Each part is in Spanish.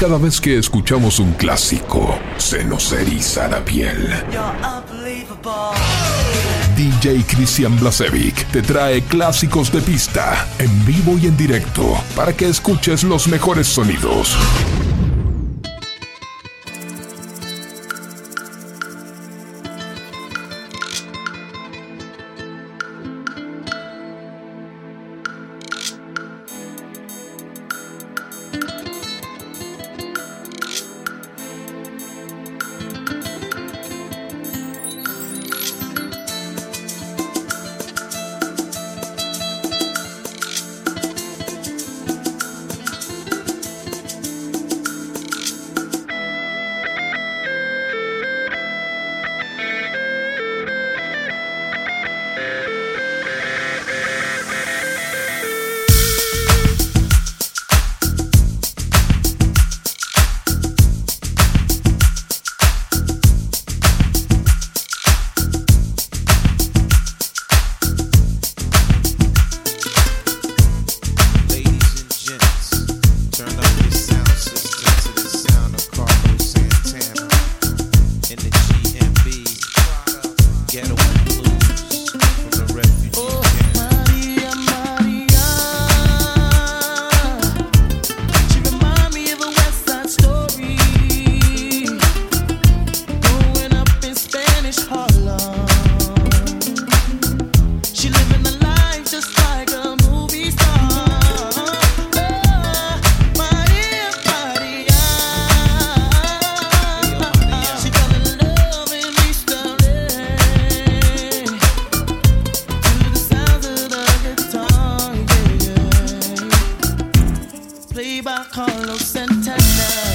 Cada vez que escuchamos un clásico, se nos eriza la piel. DJ Cristian Blasevic te trae clásicos de pista, en vivo y en directo, para que escuches los mejores sonidos. Played by Carlos Santana.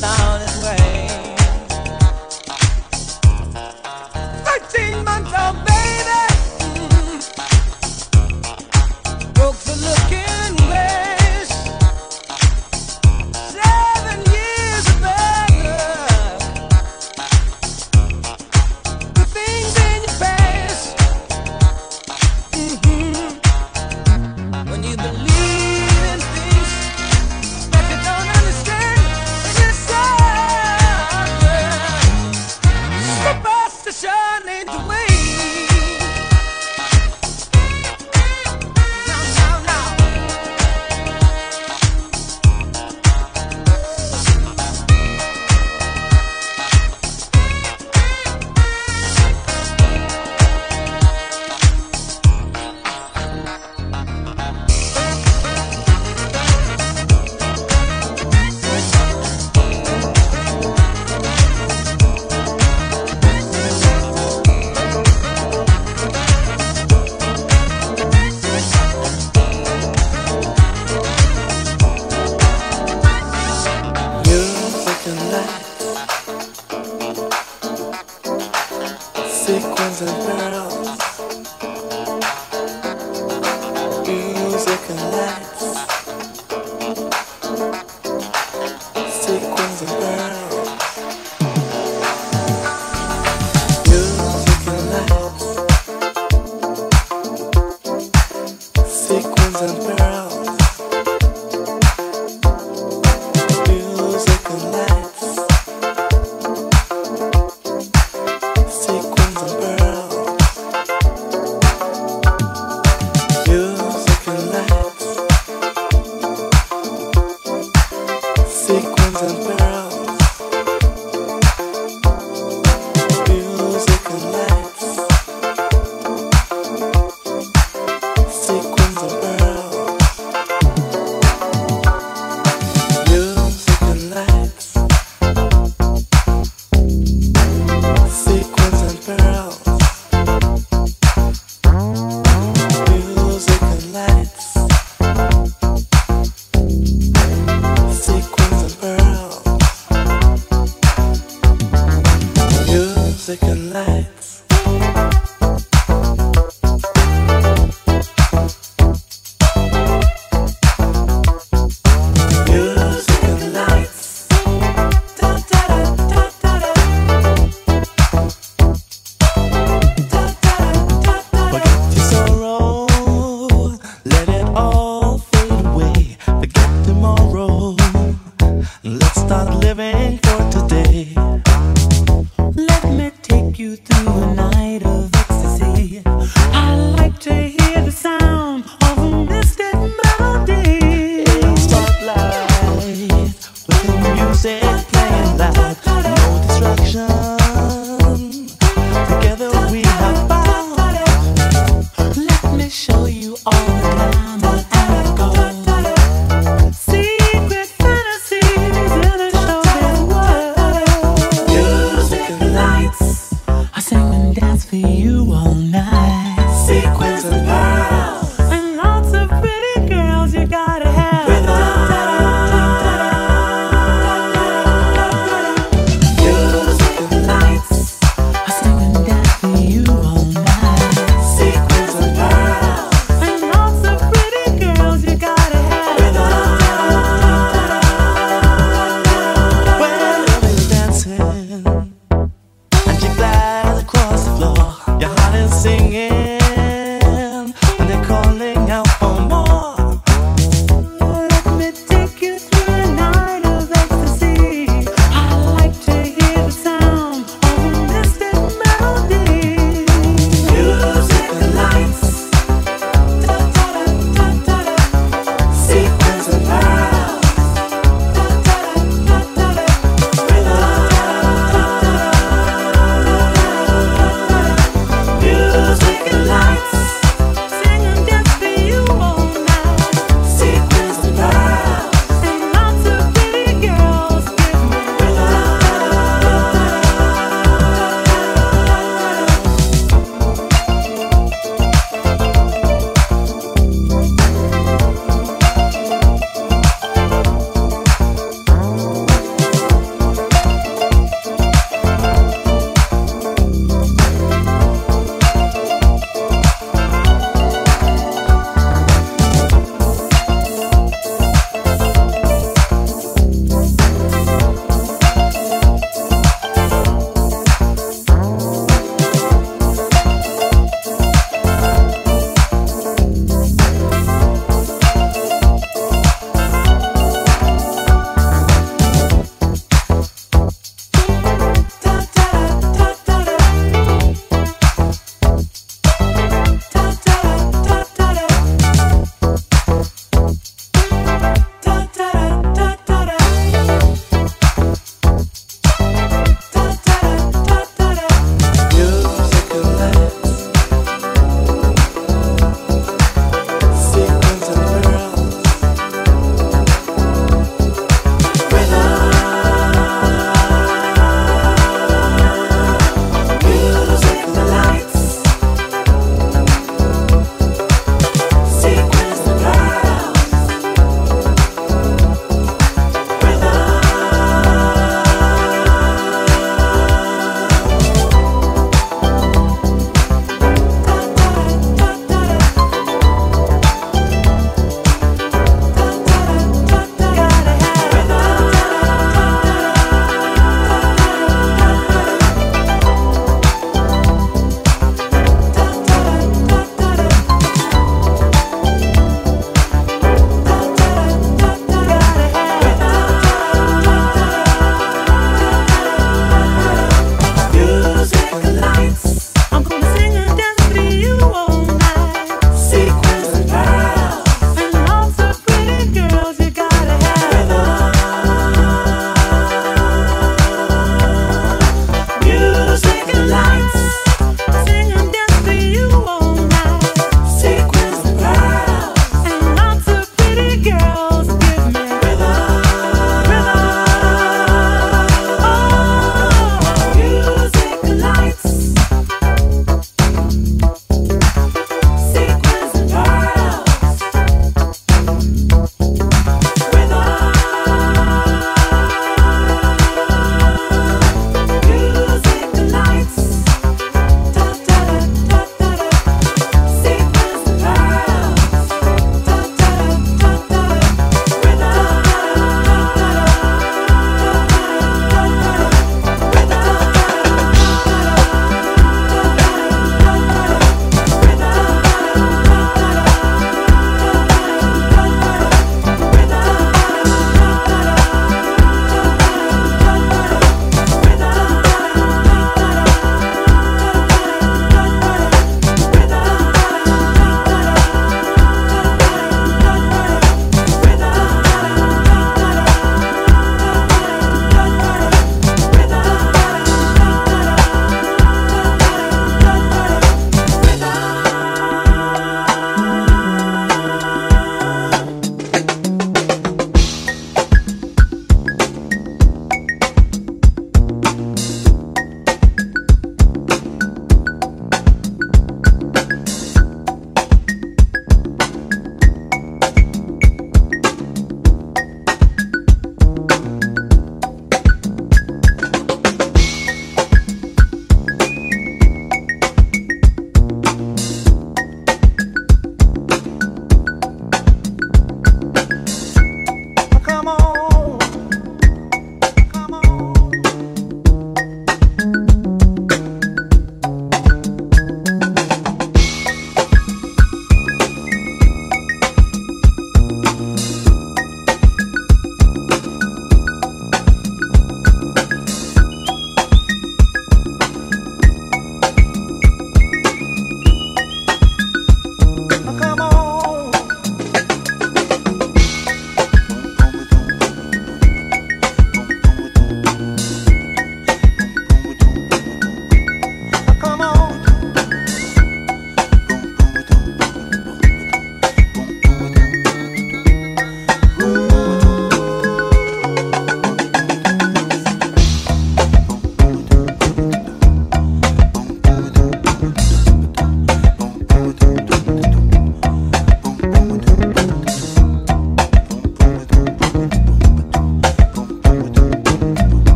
down.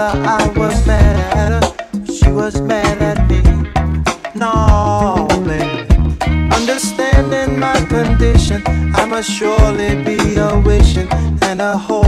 I was mad at her, she was mad at me. No. Understanding my condition, I must surely be a wishing and a hope.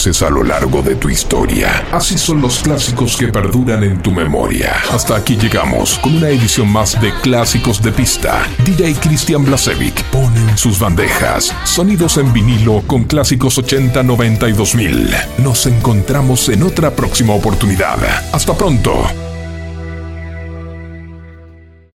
A lo largo de tu historia. Así son los clásicos que perduran en tu memoria. Hasta aquí llegamos con una edición más de Clásicos de Pista. DJ Cristian Blasevic pone en sus bandejas sonidos en vinilo con clásicos 80, 90 y 2000. Nos encontramos en otra próxima oportunidad. Hasta pronto.